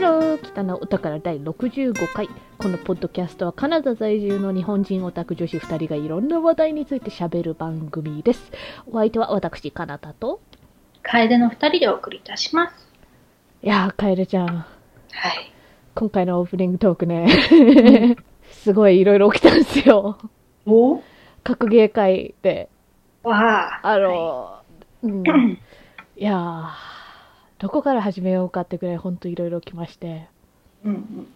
ロー北の歌から第65回。このポッドキャストはカナダ在住の日本人オタク女子2人がいろんな話題について喋る番組です。お相手は私カナダと。楓の二人でお送りいたします。いやーカエルちゃん。はい。今回のオープニングトークね。すごいいろいろ起きたんですよ。お？格ゲー会で。わあ。あのーうん、いやーどこから始めようかってぐらいほんといろいろ来まして。うんうん。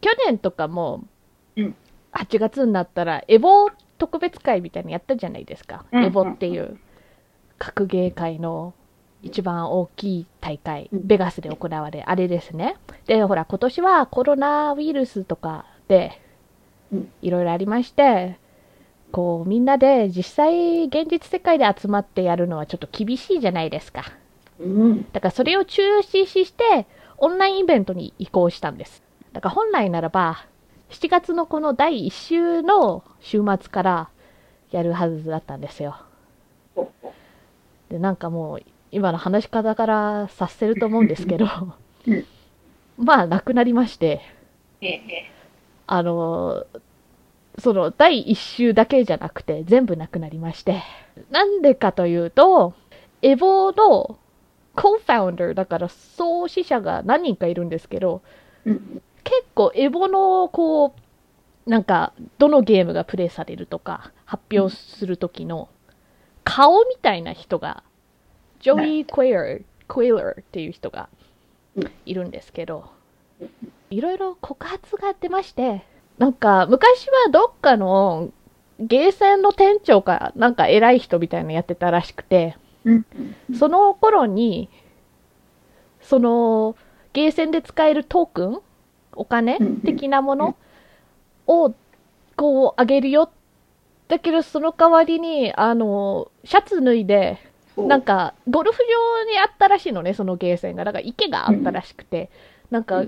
去年とかも、うん。8月になったらエボ特別会みたいなのやったじゃないですか、うんエボっていう格ゲー界の一番大きい大会、うん。ベガスで行われあれですね。でほら今年はコロナウイルスとかでうん。いろいろありましてこうみんなで実際現実世界で集まってやるのはちょっと厳しいじゃないですかうん。だからそれを中止して、オンラインイベントに移行したんです。だから本来ならば、7月のこの第1週の週末からやるはずだったんですよ。で、なんかもう、今の話し方から察せると思うんですけどうん、まあ、なくなりまして、ええ。あの、その第1週だけじゃなくて全部なくなりまして、なんでかというと、 EVO の co-founder だから創始者が何人かいるんですけど、うん。結構 EVO のこう、なんかどのゲームがプレイされるとか発表するときの顔みたいな人が、 Joey Cuellar、クエイラーっていう人がいるんですけど、いろいろ告発が出まして、なんか昔はどっかのゲーセンの店長かなんか偉い人みたいなのやってたらしくて、その頃に、その、ゲーセンで使えるトークンお金うん的なものを、こう、あげるよ。だけど、その代わりに、あの、シャツ脱いで、なんか、ゴルフ場にあったらしいのね、そのゲーセンが。だから池があったらしくて、なんか、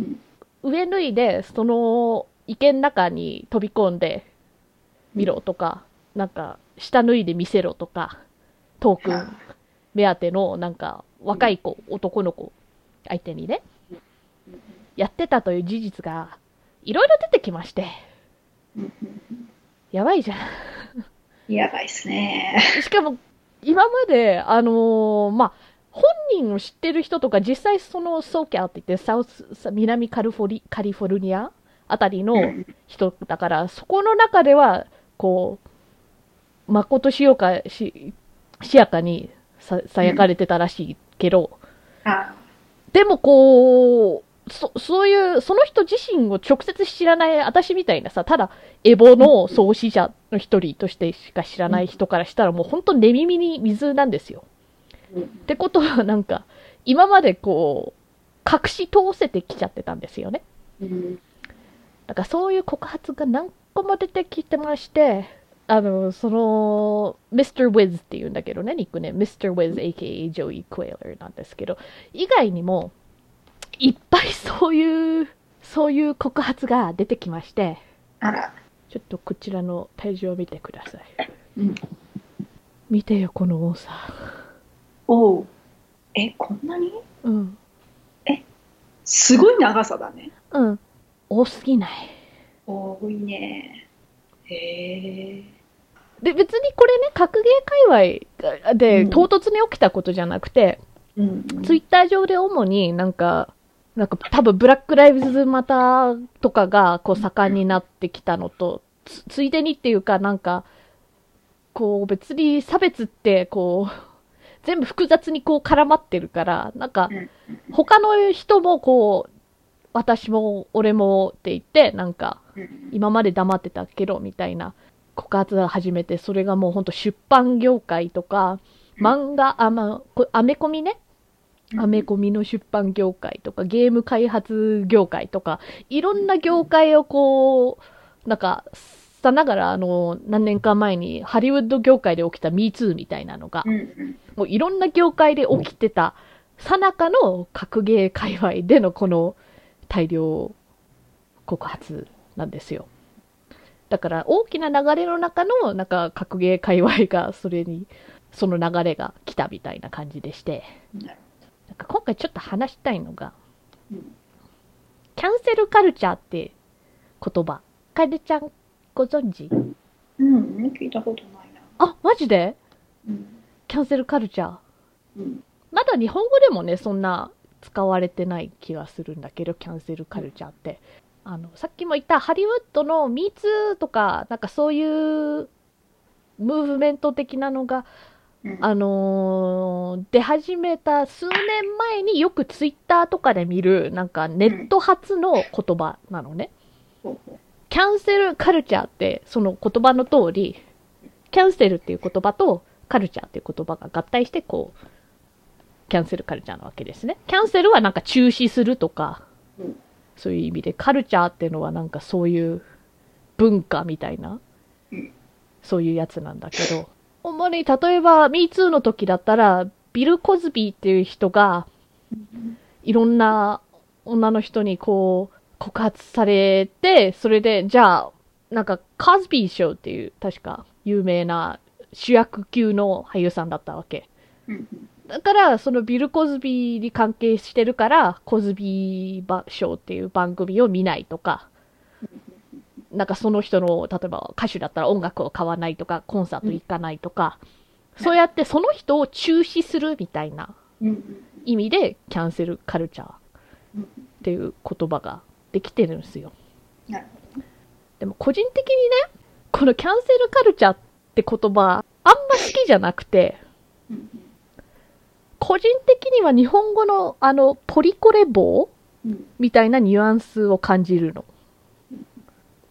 上脱いで、その池の中に飛び込んで見ろとか、なんか、下脱いで見せろとか、トークン目当ての、なんか、若い子、男の子相手にね、やってたという事実が、いろいろ出てきまして、やばいじゃん。やばいっすね。しかも、今まで、あのーまあ、本人を知ってる人とか、実際そのソーキャーって言って、サウス、さ南カリフォリカリフォルニアあたりの人だから、そこの中では、こう、まことしようかし、しやかにさ、さやかれてたらしいけど、あでもこう、そ、そういう、その人自身を直接知らない私みたいなさ、ただ、エボの創始者の一人としてしか知らない人からしたらもう本当寝耳に水なんですよ。ってことはなんか、今までこう、隠し通せてきちゃってたんですよね。うん。だからそういう告発が何個も出てきてまして、あの、その、Mr. Wiz っていうんだけどね、ニックね、Mr. Wiz aka Joey Quailer なんですけど、以外にも、いっぱい そういう、そういう告発が出てきまして、あら。ちょっとこちらのページを見てください。うん。見てよ、この多さ。おう。え、こんなに？うん。すごい長さだね。うん。多すぎない。多いね。へえ。で、別にこれね、格ゲー界隈でうん。唐突に起きたことじゃなくて、うん。ツイッター上で主になんか、なんか多分ブラックライブズマターとかがこう盛んになってきたのと、つついでにっていうかなんか、こう別に差別ってこう、全部複雑にこう絡まってるから、なんかうん。他の人もこう、私も俺もって言って、なんかうん。今まで黙ってたけどみたいな告発を始めて、それがもうほんと出版業界とか、漫画、あ、まあ、こアメコミね。アメコミの出版業界とか、ゲーム開発業界とか、いろんな業界をこう、なんか、さながら、あの、何年か前にハリウッド業界で起きた MeToo みたいなのがう、ん。もういろんな業界で起きてた、さなかの格ゲー界隈でのこの大量告発なんですよ。だから大きな流れの中の、なんか格ゲー界隈がそれに、その流れが来たみたいな感じでして、なんか今回ちょっと話したいのが、うんキャンセルカルチャーって言葉。カエルちゃんご存知？うん、聞いたことないな。あ、マジで？うん。キャンセルカルチャー？うん。まだ日本語でもね、そんな使われてない気がするんだけど、キャンセルカルチャーって。あの、さっきも言ったハリウッドの Me Too とか、なんかそういうムーブメント的なのが、うんあのー出始めた数年前によくツイッターとかで見る、なんかネット発の言葉なのね。キャンセルカルチャーって、その言葉の通り、キャンセルっていう言葉とカルチャーっていう言葉が合体して、こう、キャンセルカルチャーなわけですね。キャンセルはなんか中止するとか、うんそういう意味で、カルチャーっていうのはなんかそういう文化みたいな、そういうやつなんだけど、主に例えば MeToo の時だったら、ビル・コズビーっていう人が、いろんな女の人にこう、告発されて、それで、じゃあ、なんか、カズビー賞っていう、確か、有名な主役級の俳優さんだったわけ。だから、そのビル・コズビーに関係してるから、コズビーバ賞っていう番組を見ないとか、なんかその人の、例えば歌手だったら音楽を買わないとか、コンサート行かないとか、そうやってその人を中止するみたいな意味で、キャンセルカルチャーっていう言葉ができてるんですよ。でも個人的にね、このキャンセルカルチャーって言葉、あんま好きじゃなくて、個人的には日本語のあの、ポリコレ棒うんみたいなニュアンスを感じるの。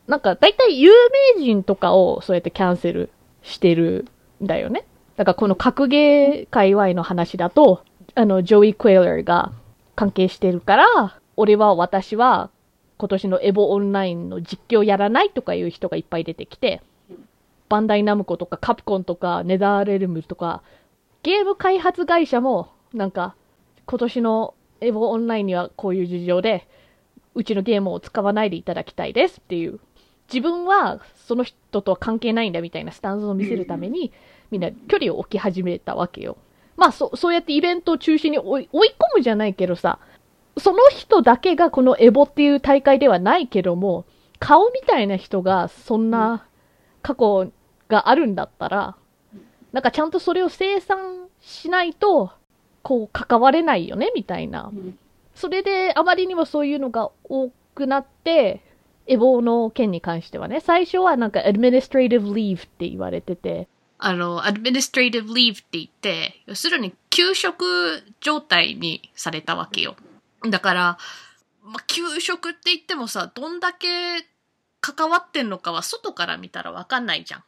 なんか、だいたい有名人とかをそうやってキャンセルしてるんだよね。だからこの格ゲー界隈の話だと、あの、 Joey Cuellar が関係してるから、俺は私は今年の EVO Online の実況やらないとかいう人がいっぱい出てきて、バンダイナムコとかカプコンとか NetherRealm とか、ゲーム開発会社もなんか今年のエボオンラインにはこういう事情で、うちのゲームを使わないでいただきたいですっていう、自分はその人とは関係ないんだみたいなスタンスを見せるために、みんな距離を置き始めたわけよ。まあそ、そうやってイベントを中心に追い追い込むじゃないけどさ、その人だけがこのエボっていう大会ではないけども、顔みたいな人がそんな過去があるんだったら、なんかちゃんとそれを生産しないと、こう関われないよね、みたいな。うんそれであまりにもそういうのが多くなって、エボの件に関してはね、最初はなんか administrative leave って言われてて、あの、administrative leave って言って、要するに休職状態にされたわけよ。だから、まあ、休職って言ってもさ、どんだけ関わってんのかは外から見たらわかんないじゃん。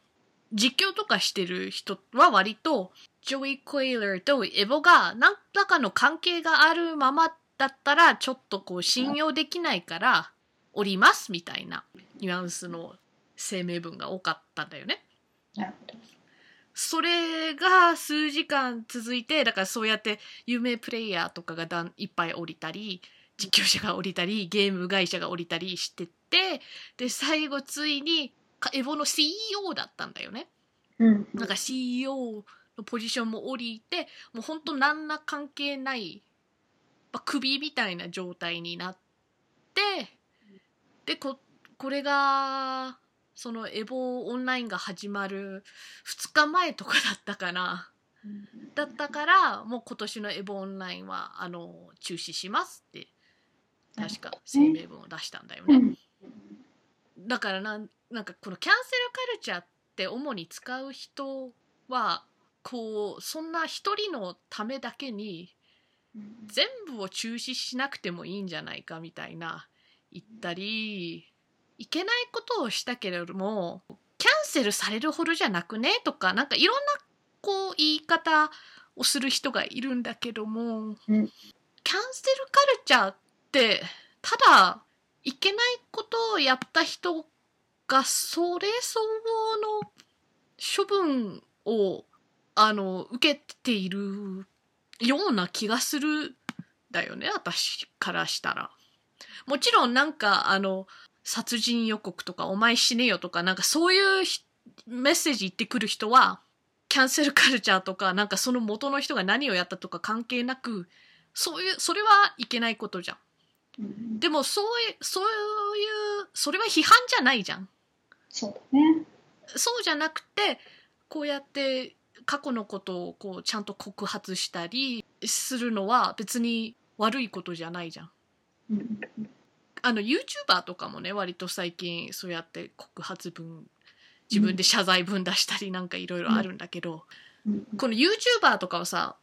実況とかしてる人は割と、 Joey Cuellar と EVO が何らかの関係があるままだったら、ちょっとこう信用できないから、おりますみたいなニュアンスの声明文が多かったんだよね。それが数時間続いて、だからそうやって有名プレイヤーとかがだんいっぱい降りたり、実況者が降りたり、ゲーム会社が降りたりしてて、で、最後ついに、エボの CEO だったんだよね。うんなんか CEO のポジションも降りて、もうほんと何ら関係ない、まあ、首みたいな状態になって、で、こ、これが、そのエボオンラインが始まる2日前とかだったかな。だったから、もう今年のエボオンラインは、あの、中止しますって、確か声明文を出したんだよね。うんだからなんなんかこのキャンセルカルチャーって主に使う人はこうそんな一人のためだけに全部を中止しなくてもいいんじゃないかみたいな言ったりいけないことをしたけれどもキャンセルされるほどじゃなくねとかなんかいろんなこう言い方をする人がいるんだけども、うん。キャンセルカルチャーってただいけないことをやった人がそれ相応の処分をあの受けているような気がするだよね私からしたら。もちろんなんかあの殺人予告とかお前死ねよとかなんかそういうひメッセージ言ってくる人はキャンセルカルチャーとかなんかその元の人が何をやったとか関係なくそういうそれはいけないことじゃんでもそういう、そういう、それは批判じゃないじゃん。そうだね。そうじゃなくて、こうやって過去のことをこうちゃんと告発したりするのは別に悪いことじゃないじゃん。うんあの YouTuber とかもね割と最近そうやって告発文自分で謝罪文出したりなんかいろいろあるんだけど、うんこの YouTuber とかはさ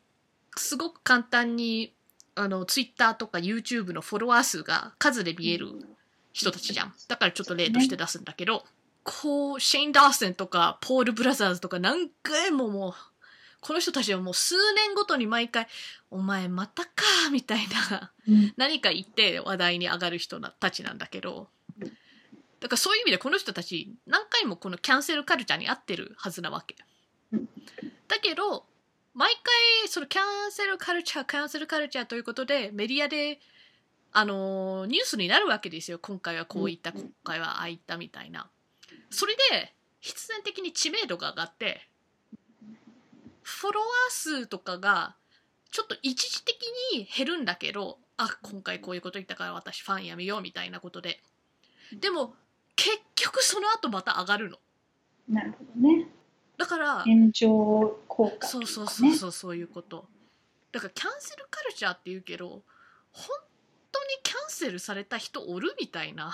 すごく簡単にあの Twitter とか YouTube のフォロワー数が数で見える人たちじゃんだからちょっと例として出すんだけど、こうシェイン・ダーセンとかポール・ブラザーズとか何回ももうこの人たちはもう数年ごとに毎回「お前またか」みたいなうん。何か言って話題に上がる人たちなんだけどだからそういう意味でこの人たち何回もこのキャンセルカルチャーに合ってるはずなわけ。うんだけど毎回そのキャンセルカルチャーキャンセルカルチャーということでメディアであのニュースになるわけですよ。今回はこう言ったうん。今回はああ言ったみたいなそれで必然的に知名度が上がってフォロワー数とかがちょっと一時的に減るんだけどあ今回こういうこと言ったから私ファンやめようみたいなことででも結局その後また上がるのなるほどね。だから炎上効果そう。そうそうそうそういうことだからキャンセルカルチャーって言うけど本当にキャンセルされた人おるみたいな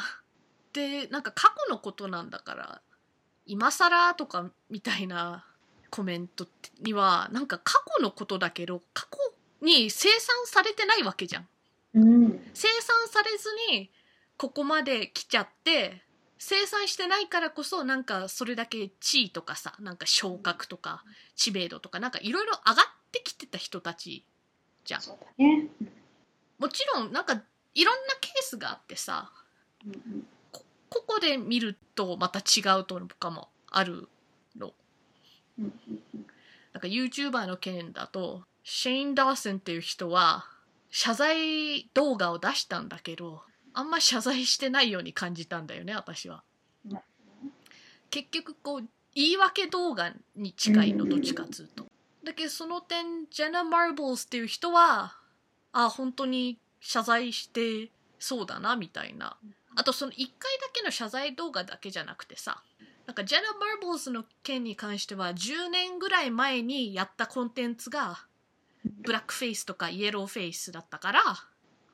でなんか過去のことなんだから今更とかみたいなコメントにはなんか過去のことだけど過去に生産されてないわけじゃんうん。生産されずにここまで来ちゃって生産してないからこそなんかそれだけ地位とかさなんか昇格とか知名度とかなんかいろいろ上がってきてた人たちじゃん。もちろんなんかいろんなケースがあってさうんここで見るとまた違うとかもあるの。うんなんか YouTuber の件だとシェイン・ダーセンっていう人は謝罪動画を出したんだけどあんま謝罪してないように感じたんだよね私は。結局こう言い訳動画に近いのうん。どっちかっつうと。だけどその点ジェナ・マーブルズっていう人はあ本当に謝罪してそうだなみたいなあとその1回だけの謝罪動画だけじゃなくてさなんかジェナ・マーブルズの件に関しては10年ぐらい前にやったコンテンツがブラックフェイスとかイエローフェイスだったから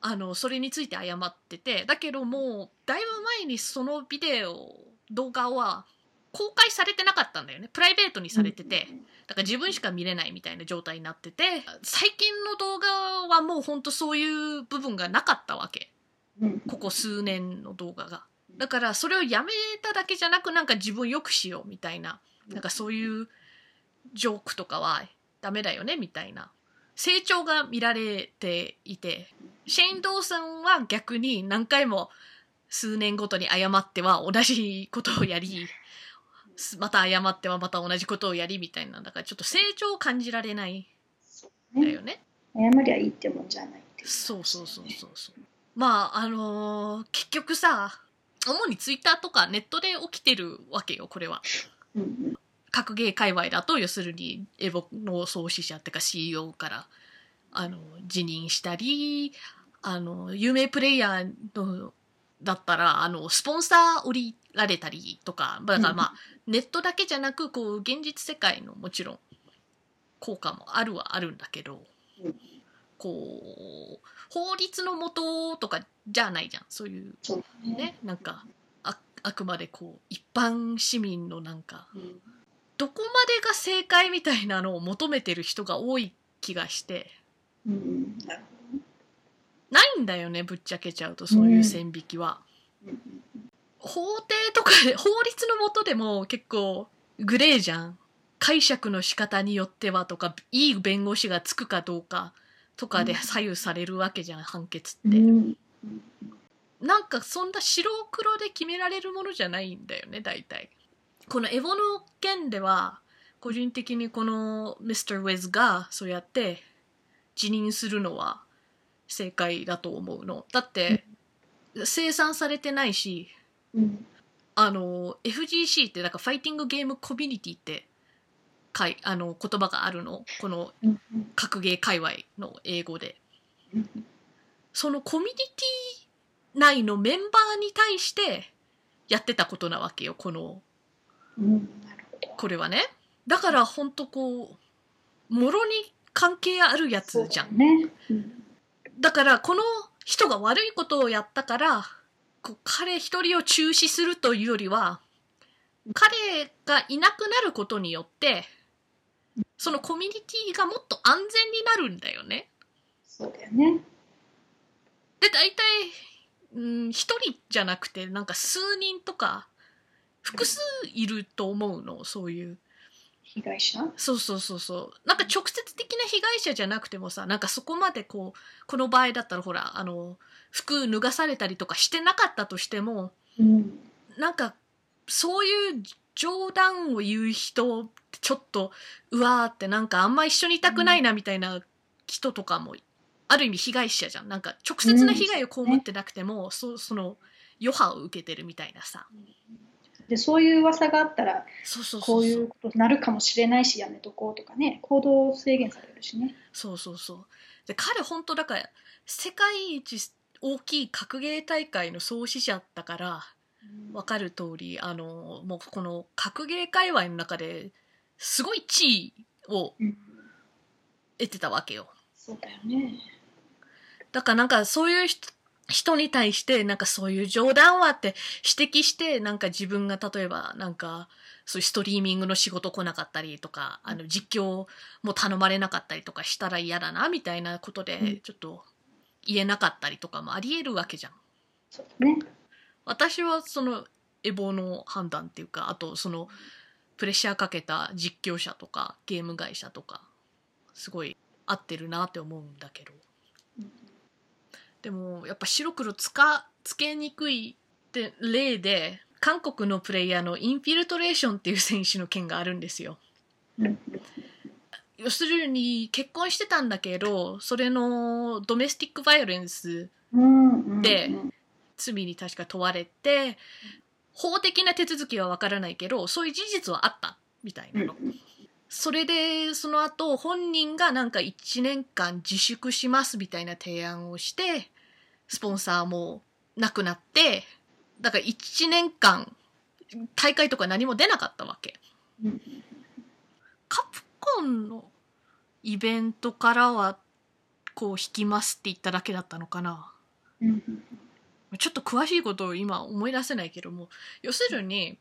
あのそれについて謝っててだけどもうだいぶ前にそのビデオ動画は公開されてなかったんだよね。プライベートにされててだから自分しか見れないみたいな状態になってて最近の動画はもうほんとそういう部分がなかったわけここ数年の動画が。だからそれをやめただけじゃなくなんか自分よくしようみたいななんかそういうジョークとかはダメだよねみたいな。成長が見られていてシェイン・ドーさんは逆に何回も数年ごとに謝っては同じことをやりまた謝ってはまた同じことをやりみたいな。だからちょっと成長を感じられないだよね。謝りゃいいってもんじゃないっていそうそうそうそうそう。まああのー結局さ主にツイッターとかネットで起きてるわけよこれは。うんうん。格ゲー界隈だと要するにエボの創始者っていうか CEO からあの辞任したりあの有名プレイヤーのだったらあのスポンサー降りられたりとかだからまあ、ネットだけじゃなくこう現実世界のもちろん効果もあるはあるんだけど、うんこう法律のもととかじゃないじゃん。そういうね。ねなんかああくまでこう一般市民のなんかうん。どこまでが正解みたいなのを求めてる人が多い気がして。ないんだよねぶっちゃけちゃうとそういう線引きは。法廷とかで法律のもとでも結構グレーじゃん。解釈の仕方によってはとかいい弁護士がつくかどうかとかで左右されるわけじゃん判決って、うん。なんかそんな白黒で決められるものじゃないんだよね大体。このエボの件では個人的にこのミスター・ウェズがそうやって辞任するのは正解だと思うの。だって生産されてないしうん。あの FGC ってなんかファイティングゲームコミュニティってかいあの言葉があるの？このうん。格ゲー界隈の英語でうんそのコミュニティ内のメンバーに対してやってたことなわけよ、この。これはね。だからほんとこう、もろに関係あるやつじゃん。だからこの人が悪いことをやったから、こう彼一人を中止するというよりは、彼がいなくなることによって、そのコミュニティがもっと安全になるんだよね。そうだよね。で、大体、うん、一人じゃなくて、なんか数人とか、複数いると思うの、そういう。被害者？そうそうそうそう。なんか直接的な被害者じゃなくてもさ、なんかそこまでこう、この場合だったらほら、あの、服脱がされたりとかしてなかったとしても、うん。なんか、そういう冗談を言う人ってちょっと、うわーってなんかあんま一緒にいたくないなみたいな人とかも、ある意味被害者じゃん。なんか直接な被害を被ってなくても、そその余波を受けてるみたいなさ。で、そういう噂があったら、そうそうこう。いうことになるかもしれないし、やめとこうとかね、行動制限されるしね。そうそうそう。で、彼本当だから、世界一大きい格ゲー大会の創始者だから、わかる通り、あの、もうこの格ゲー界隈の中ですごい地位をうん。得てたわけよ。そうだよね。だからなんかそういう人人に対してなんかそういう冗談はって指摘してなんか自分が例えばなんかそういうストリーミングの仕事来なかったりとかあの実況も頼まれなかったりとかしたら嫌だなみたいなことうんでちょっと言えなかったりとかもあり得るわけじゃん。そうだね。私はそのエボの判断っていうかあとそのプレッシャーかけた実況者とかゲーム会社とかすごい合ってるなって思うんだけど。うんでもやっぱ白黒つかつけにくいって例で韓国のプレイヤーのインフィルトレーションっていう選手の件があるんですよ。要するに結婚してたんだけどそれのドメスティックバイオレンス。でうん罪に確か問われて法的な手続きはわからないけどそういう事実はあったみたいなの。それでその後本人がなんか1年間自粛しますみたいな提案をしてスポンサーもなくなってだから1年間大会とか何も出なかったわけうんカプコンのイベントからはこう引きますって言っただけだったのかなうん。ちょっと詳しいことを今思い出せないけども要するに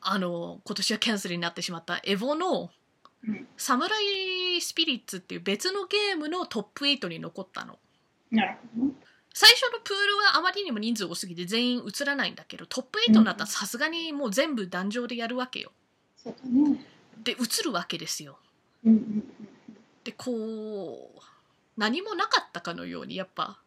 あの今年はキャンセルになってしまったエボのうんサムライスピリッツっていう別のゲームのトップ8に残ったのなるほどね。最初のプールはあまりにも人数多すぎて全員映らないんだけどトップ8になったらさすがにもう全部壇上でやるわけよ。で映るわけですよでこう何もなかったかのようにやっぱうん。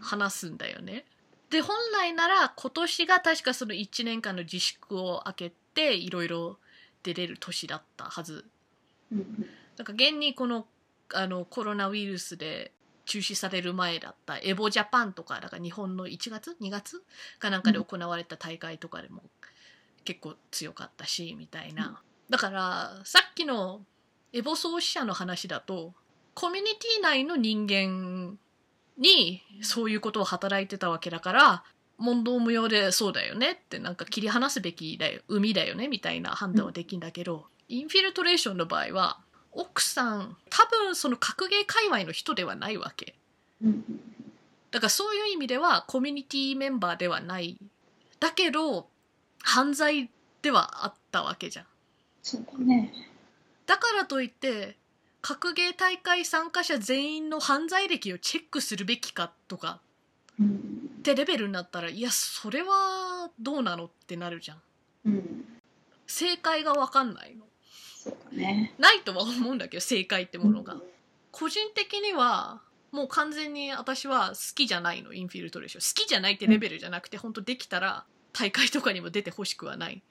話すんだよね。で本来なら今年が確かその1年間の自粛を明けていろいろ出れる年だったはず。うんうん。なんか現にこのあのコロナウイルスで中止される前だったエボジャパンとかだから日本の1月？2月？かなんかで行われた大会とかでも結構強かったしみたいな。だからさっきのエボ創始者の話だとコミュニティ内の人間にそういうことを働いてたわけだから問答無用でそうだよねってなんか切り離すべきだよ海だよねみたいな判断はできんだけど、インフィルトレーションの場合は奥さん多分その格ゲー界隈の人ではないわけうんうん。だからそういう意味ではコミュニティメンバーではないだけど犯罪ではあったわけじゃんそうだね。だからといって格ゲー大会参加者全員の犯罪歴をチェックするべきかとかうんってレベルになったらいやそれはどうなのってなるじゃん。うん。正解が分かんないの。そうだね。ないとは思うんだけど正解ってものが、個人的にはもう完全に私は好きじゃないのインフィルトレーション。好きじゃないってレベルじゃなくて、本当できたら大会とかにも出てほしくはない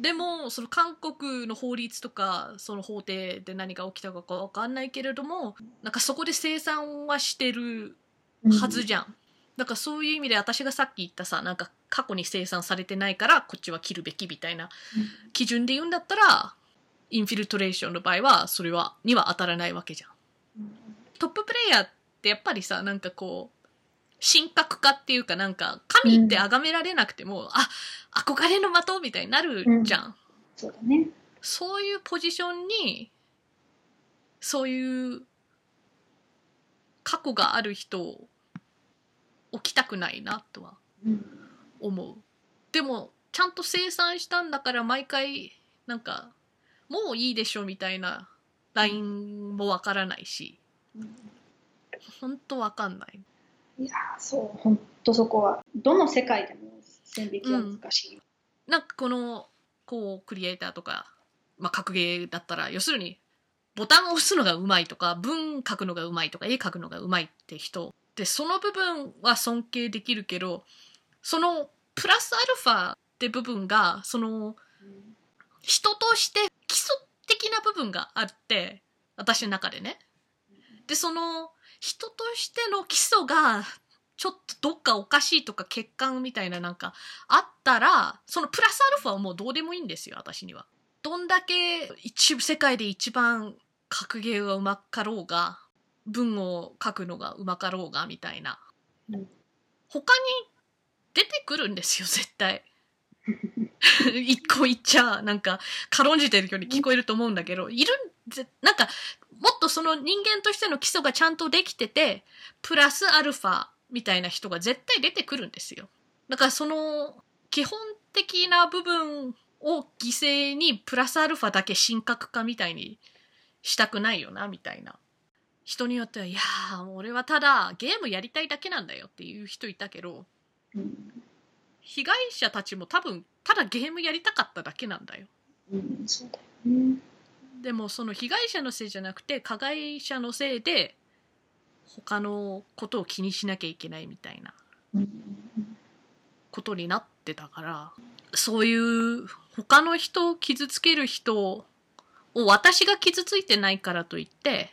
でもその韓国の法律とかその法廷で何が起きたか分かんないけれどもなんかそこで生産はしてるはずじゃん。だからそういう意味で私がさっき言ったさなんか過去に生産されてないからこっちは切るべきみたいな基準で言うんだったらインフィルトレーションの場合はそれはには当たらないわけじゃん。うんトッププレイヤーってやっぱりさなんかこう神格化っていうかなんか神って崇められなくても、あ憧れの的みたいになるじゃん、そうだね。そういうポジションにそういう過去がある人を置きたくないなとはうん。思う。でもちゃんと生産したんだから毎回なんかもういいでしょみたいなラインもわからないしほんとわかんないいや、そう、本当そこは。どの世界でも線引きは難しい。なんかこのこうクリエイターとか、まあ、格ゲーだったら要するにボタンを押すのがうまいとか文書くのがうまいとか絵描くのがうまいって人でその部分は尊敬できるけどそのプラスアルファって部分がその人として基礎的な部分があって私の中でねでその人としての基礎がちょっとどっかおかしいとか欠陥みたいななんかあったらそのプラスアルファはもうどうでもいいんですよ私には。どんだけ一世界で一番格ゲーがうまかろうが文を書くのがうまかろうがみたいな、うん他に出てくるんですよ絶対。一個言っちゃなんか軽んじてるように聞こえると思うんだけどいるなんかもっとその人間としての基礎がちゃんとできててプラスアルファみたいな人が絶対出てくるんですよ。だからその基本的な部分を犠牲にプラスアルファだけ神格化みたいにしたくないよなみたいな。人によっては、いやー、俺はただゲームやりたいだけなんだよっていう人いたけど、うん。被害者たちも多分ただゲームやりたかっただけなんだよ。うん、そうだよね。でもその被害者のせいじゃなくて加害者のせいで他のことを気にしなきゃいけないみたいなうん。ことになってたからそういう他の人を傷つける人を私が傷ついてないからといって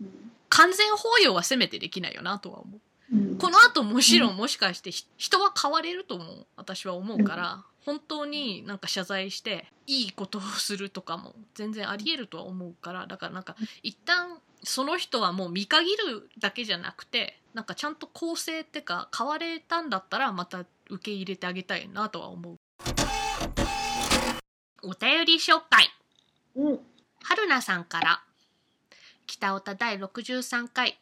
うん完全包容はせめてできないよなとは思う。うんこの後もちろんもしかしてひ人は変われると思う私は思うから本当になんか謝罪していいことをするとかも全然ありえるとは思うからだからなんか一旦その人はもう見限るだけじゃなくてなんかちゃんと構成ってか変われたんだったらまた受け入れてあげたいなとは思う。お便り紹介。うん。春菜さんから。北オタ第63回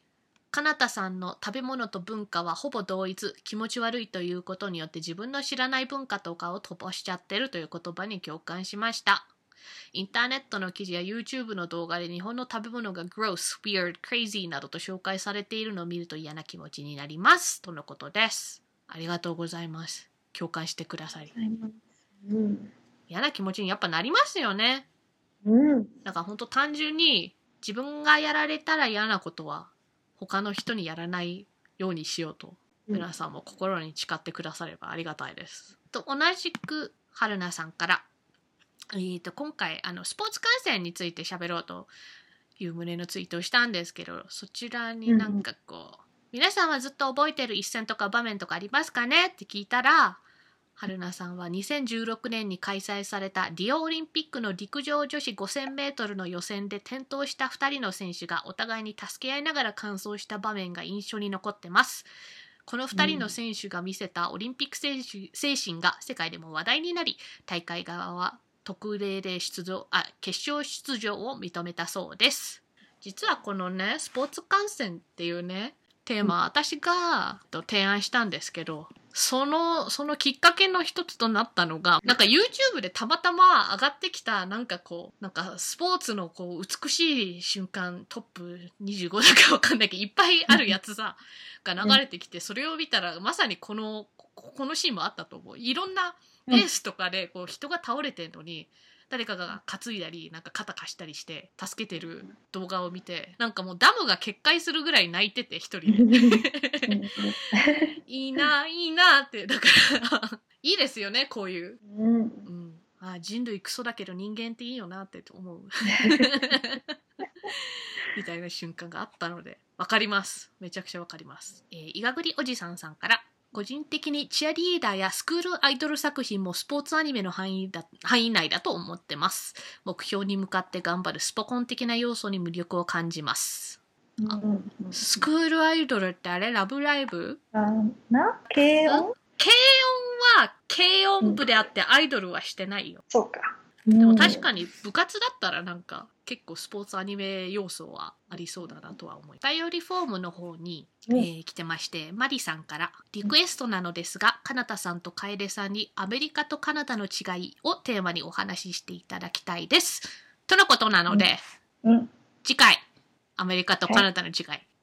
かなたさんの食べ物と文化はほぼ同一。気持ち悪いということによって自分の知らない文化とかを飛ばしちゃってるという言葉に共感しました。インターネットの記事や YouTube の動画で日本の食べ物が gross, weird, crazy などと紹介されているのを見ると嫌な気持ちになりますとのことです。ありがとうございます。共感してくださりうん。嫌な気持ちにやっぱなりますよね。うん。だから本当単純に自分がやられたら嫌なことは他の人にやらないようにしようと皆さんも心に誓ってくださればありがたいです。と同じく春菜さんから、えー、と今回あのスポーツ観戦について喋ろうという旨のツイートをしたんですけどそちらになんかこう、皆さんはずっと覚えてる一戦とか場面とかありますかね？って聞いたら春菜さんは2016年に開催されたリオオリンピックの陸上女子 5000m の予選で転倒した2人の選手がお互いに助け合いながら完走した場面が印象に残ってます。この2人の選手が見せたオリンピック精神が世界でも話題になり大会側は特例で出場あ決勝出場を認めたそうです。実はこのねスポーツ観戦っていうねテーマは私がと提案したんですけどそのそのきっかけの一つとなったのがなんか YouTube でたまたま上がってきたなんかこうなんかスポーツのこう美しい瞬間トップ25だかわかんないけどいっぱいあるやつさが流れてきてそれを見たらまさにこのここのシーンもあったと思う。いろんなレースとかでこう人が倒れてんのに誰かが担いだりなんか肩貸したりして助けてる動画を見てなんかもうダムが決壊するぐらい泣いてて一人で。い いないいなってだからいいですよねこういう、うん。うん、あ人類クソだけど人間っていいよなって思う。みたいな瞬間があったのでわかります。めちゃくちゃわかります、えー、いがぐりおじさんさんから個人的にチアリーダーやスクールアイドル作品もスポーツアニメの範囲だ範囲内だと思ってます。目標に向かって頑張るスポコン的な要素に魅力を感じます。スクールアイドルってあれラブライブ？あな？軽音？軽音は軽音部であってアイドルはしてないよ。そうか。ででも確かに部活だったらなんか結構スポーツアニメ要素はありそうだなとは思いお便りフォームの方に、うん。えー来てましてマリさんから。リクエストなのですがかなたさんと楓さんにアメリカとカナダの違いをテーマにお話ししていただきたいです。とのことなので、うん。次回アメリカとカナダの違い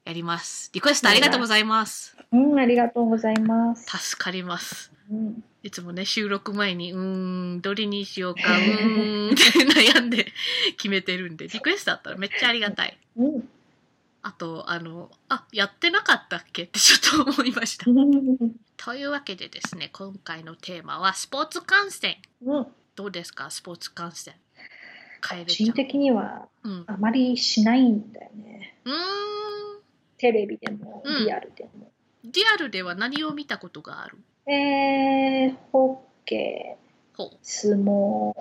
やりますリクエストありがとうございますうん、ありがとうございます。助かりますうん。いつもね、収録前に、うーん、どれにしようか、うーんって悩んで 決めてるんで、リクエストだったらめっちゃありがたい。うん。あと、あの、あ、やってなかったっけ？ってちょっと思いました。というわけでですね、今回のテーマはスポーツ観戦。うん。どうですか、スポーツ観戦。カエ個ルちゃん。人的にはうん。あまりしないんだよね。うーん。テレビでもうんリアルでも。リアルでは何を見たことがある？えー、ホッケー、ほう。相撲、お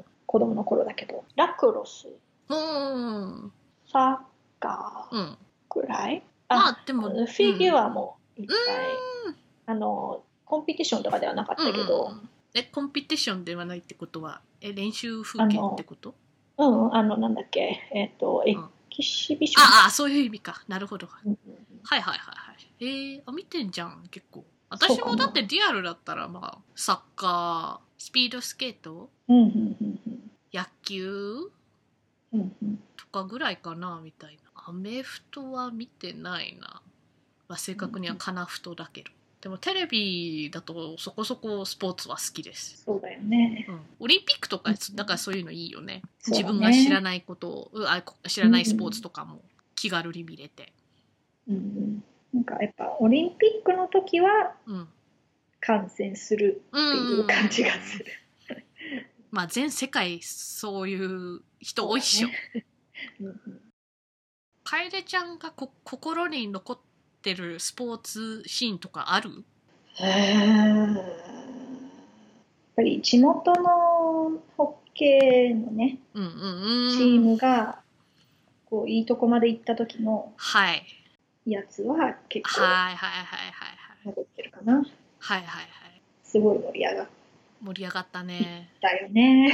ー。子供の頃だけど、ラクロス、うーん。サッカーうん。ぐらい？まあ、でも。フィギュアもいっぱい、うんあの、コンピティションとかではなかったけど、うんうんうんえコンピティションではないってことは？え練習風景ってこと？うん、あの、なんだっけ、えっ、と、エんキシビション。ああそういう意味か。なるほど。うんうんはいはいはいはい。えー、あ見てんじゃん結構。私もだってリアルだったらまあサッカースピードスケートうん、うん、うんうん。野球うんうん。とかぐらいかなみたいな。アメフトは見てないな、まあ、正確にはカナフトだけどでもテレビだとそこそこスポーツは好きです。そうだよね。うん、オリンピックとかなんかそういうのいいよね。ね自分が知らないことをうあこ知らないスポーツとかも気軽に見れて、うんうん。なんかやっぱオリンピックの時はうん。観戦するうっていんう感じがする。まあ全世界そういう人多いっしょ、うんうん。楓ちゃんがこ心に残ってるスポーツシーンとかある？やっぱり地元のホッケーのね、うんうんうん。チームがこういいとこまで行った時のはい。やつは結構はいはいはいはいはい。残ってるかな。はいはいはい。すごい盛り上がっ盛り上がったね。たよね。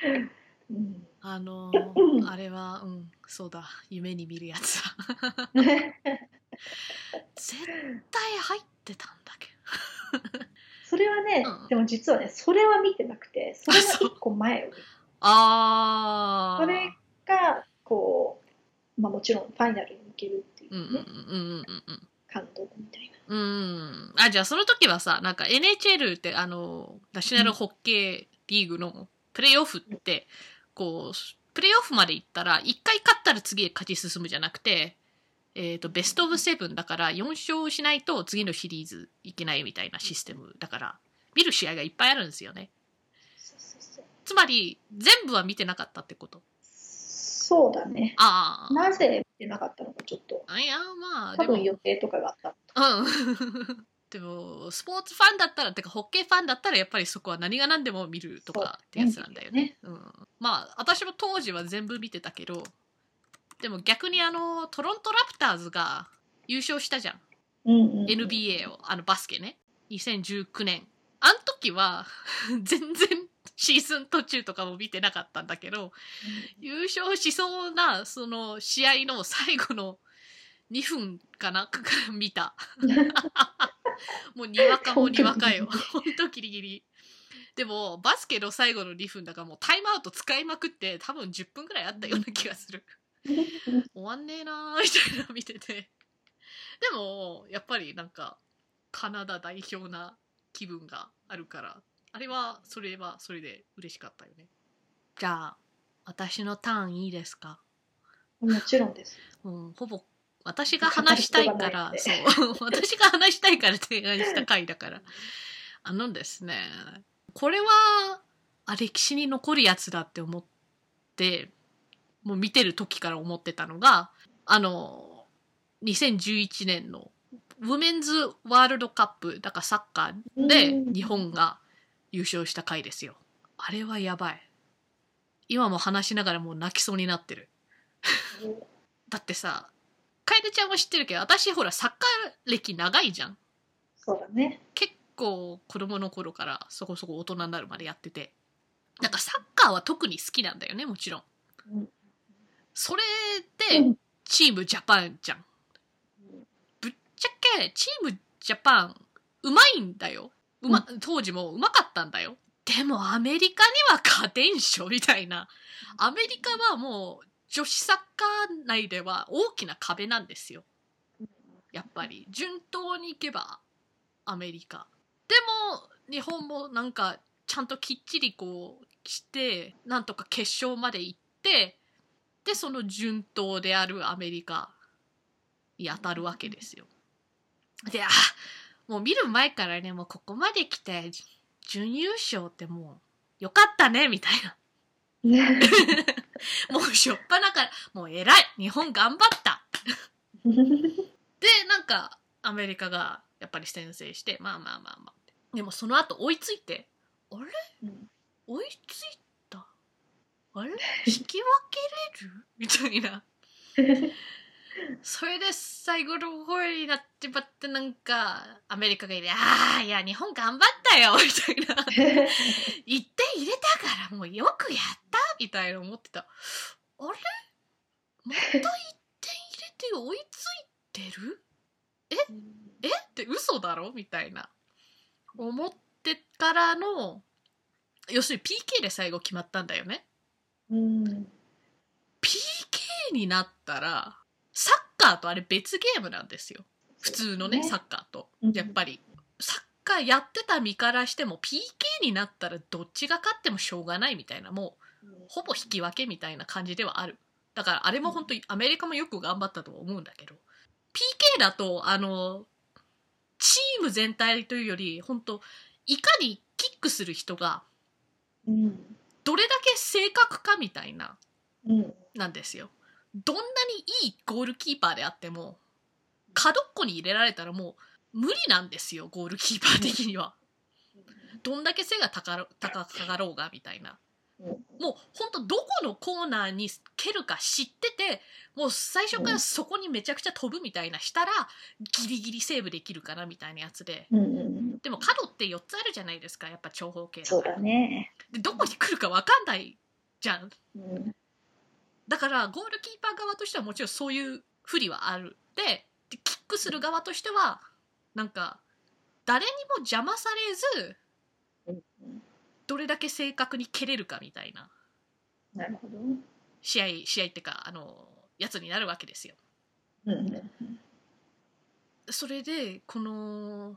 うん。あのうん。あれはうんそうだ。夢に見るやつだ 絶対入ってたんだけど。それはね、うん。でも実はね、それは見てなくて、それの一個前を見た。ああそれが、こう、まあもちろんファイナルに行けるっていうね、うんうんうんうんうんうん。感動みたいな。うんあじゃあその時はさなんか NHL ってあのナショナルホッケーリーグのプレーオフってこうプレーオフまで行ったら1回勝ったら次へ勝ち進むじゃなくて、えー、とベスト・オブ・セブンだから4勝しないと次のシリーズいけないみたいなシステムだから見る試合がいっぱいあるんですよねつまり全部は見てなかったってことそうだね。ああなぜ見てなかったのかちょっと、いやまあ多でも分予定とかがあった。うん。でも、スポーツファンだったら、てか、ホッケーファンだったら、やっぱりそこは何が何でも見るとかってやつなんだよね。うん。まあ、私も当時は全部見てたけど、でも逆にあの、トロントラプターズが優勝したじゃん。うんうん。うん、NBA を、あの、バスケね。2019年。あん時は、全然シーズン途中とかも見てなかったんだけど、優勝しそうなその試合の最後の2分かな見た。もうにわかもにわかよ。ほんとギリギリ。でもバスケの最後の2分だからもうタイムアウト使いまくって多分10分ぐらいあったような気がする 終わんねえなーみたいなの見てて。でもやっぱりなんかカナダ代表な気分があるからあれはそれはそれで嬉しかったよね。じゃあ私のターンいいですか？もちろんです。うん、ほぼ私が話したいからそう。私が話したいから提案 した回だから。あのですねこれはあ歴史に残るやつだって思ってもう見てる時から思ってたのがあの2011年のウメンズワールドカップだからサッカーでうん。日本が優勝した回ですよ。あれはやばい。今も話しながらもう泣きそうになってる。だってさ楓ちゃんは知ってるけど私ほらサッカー歴長いじゃん。そうだね。結構子供の頃からそこそこ大人になるまでやってて。なんかサッカーは特に好きなんだよねもちろん。うんそれでうん。チームジャパンじゃん。ぶっちゃけチームジャパンうまいんだよ。うま、当時もうまかったんだよ。でもアメリカには勝てんしょみたいな。アメリカはもう女子サッカー内では大きな壁なんですよ。やっぱり。順当にいけばアメリカ。でも日本もなんかちゃんときっちりこうしてなんとか決勝まで行ってでその順当であるアメリカに当たるわけですよ。であもう見る前からねもうここまで来てじ準優勝ってもうよかったねみたいな。もうしょっぱなからもう偉い日本頑張った。でなんかアメリカがやっぱり先制してまあまあまあまあ。でもその後追いついてあれ？追いついたあれ？引き分けれる？みたいな。それで最後の方になってばってなんかアメリカがいて「ああいや日本頑張ったよ」みたいな「1点入れたからもうよくやった」みたいな思ってた。あれ？また1点入れて追いついてる？え？って嘘だろ？みたいな。思ってからの要するに PK で最後決まったんだよねうん。PK になったらサッカーとあれ別ゲームなんですよ。普通のねサッカーと。うん。やっぱり。サッカーやってた身からしても PK になったらどっちが勝ってもしょうがないみたいなもうほぼ引き分けみたいな感じではある。だからあれも本当にアメリカもよく頑張ったと思うんだけど PK だとあのチーム全体というより本当いかにキックする人がうん。どれだけ正確かみたいなうん。なんですよ。どんなにいいゴールキーパーであっても角っこに入れられたらもう無理なんですよゴールキーパー的には。どんだけ背が高かろうがみたいなもうほんとどこのコーナーに蹴るか知っててもう最初からそこにめちゃくちゃ飛ぶみたいなしたらギリギリセーブできるかなみたいなやつでうんうん。でも角って4つあるじゃないですかやっぱ長方形そうだね。でどこに来るか分かんないじゃんうん。だからゴールキーパー側としてはもちろんそういう不利はあるででキックする側としてはなんか誰にも邪魔されずうんどれだけ正確に蹴れるかみたいななるほど。試合試合ってかあのやつになるわけですよ。うんうんそれでこの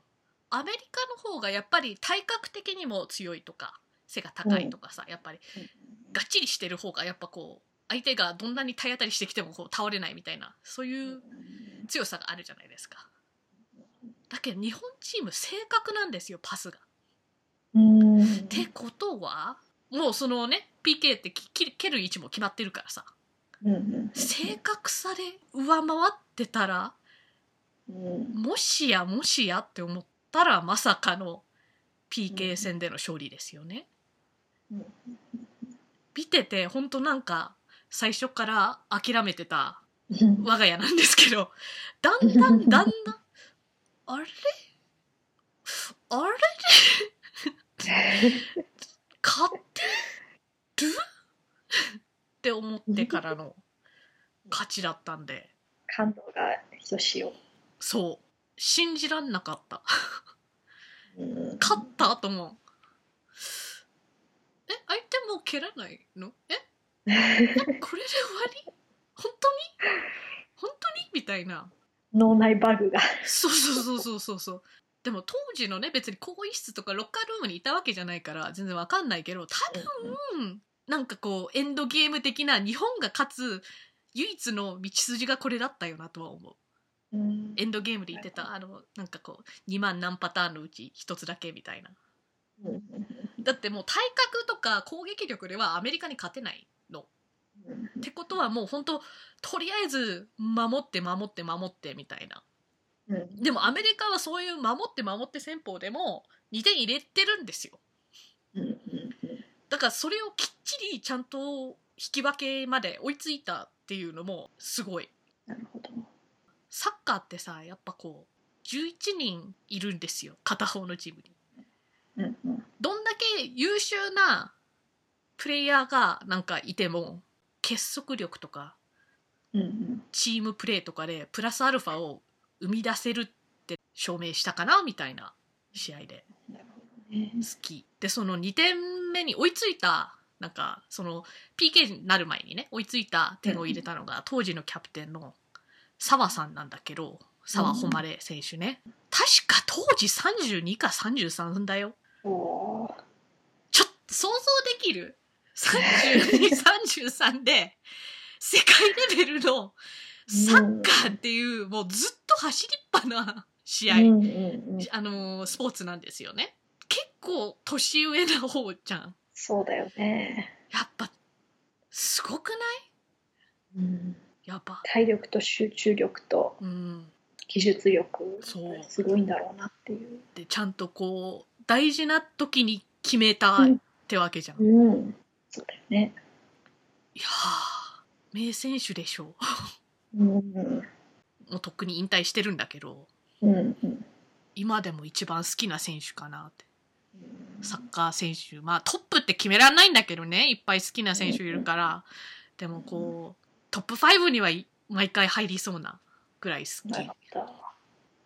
アメリカの方がやっぱり体格的にも強いとか背が高いとかさ、やっぱりがっちりしてる方がやっぱこう相手がどんなに体当たりしてきてもこう倒れないみたいなそういう強さがあるじゃないですか。だけど日本チーム正確なんですよパスが。うん。ってことはもうそのね PK って蹴る位置も決まってるからさ。うんうん正確さで上回ってたらうん。もしやもしやって思ったらまさかの PK 戦での勝利ですよね。うん見ててほんとなんか最初から諦めてたうん。我が家なんですけどだんだんだんだんあれ？あれ？買ってる？って思ってからの勝ちだったんで。感動がひとしお。そう。信じらんなかった。うん。勝ったと思うえ相手もう蹴らないの？え？これで終わり？本当に？本当に？みたいな。脳内バグが。そうそうそうそうそうそうでも当時のね別に更衣室とかロッカールームにいたわけじゃないから全然わかんないけど多分なんかこうエンドゲーム的な日本が勝つ唯一の道筋がこれだったよなとは思う。うん。エンドゲームで言ってたあのなんかこう2万何パターンのうち1つだけみたいな。うん。だってもう体格とか攻撃力ではアメリカに勝てないの。うんってことはもう本当とりあえず守って守って守ってみたいなうんでもアメリカはそういう守って守って戦法でも2点入れてるんですようんだからそれをきっちりちゃんと引き分けまで追いついたっていうのもすごいなるほど。サッカーってさやっぱこう11人いるんですよ片方のチームに。うんうん。どんだけ優秀なプレイヤーがなんかいても結束力とかうんうん。チームプレーとかでプラスアルファを生み出せるって証明したかなみたいな試合で。好き。でその2点目に追いついたなんかその PK になる前にね追いついた点を入れたのが当時のキャプテンの澤さんなんだけど澤誉選手ね。確か当時32か33だよ。ちょっと想像できる ?3233 で世界レベルのサッカーっていう、もうずっと走りっぱな 試合、うんうんうん。あのースポーツなんですよね。結構年上な方じゃん。そうだよね。やっぱ、すごくない？うん。やっぱ。体力と集中力とうん。技術力そうすごいんだろうなっていう。で、ちゃんとこう、大事な時に決めたうんってわけじゃん。いうん。そうだよね。やー、名選手でしょうんう。もうとっくに引退してるんだけど、うんうん。今でも一番好きな選手かなって。うんサッカー選手。まあトップって決めらんないんだけどね。いっぱい好きな選手いるから。でもこう、トップ5にはい毎回入りそうなぐらい好き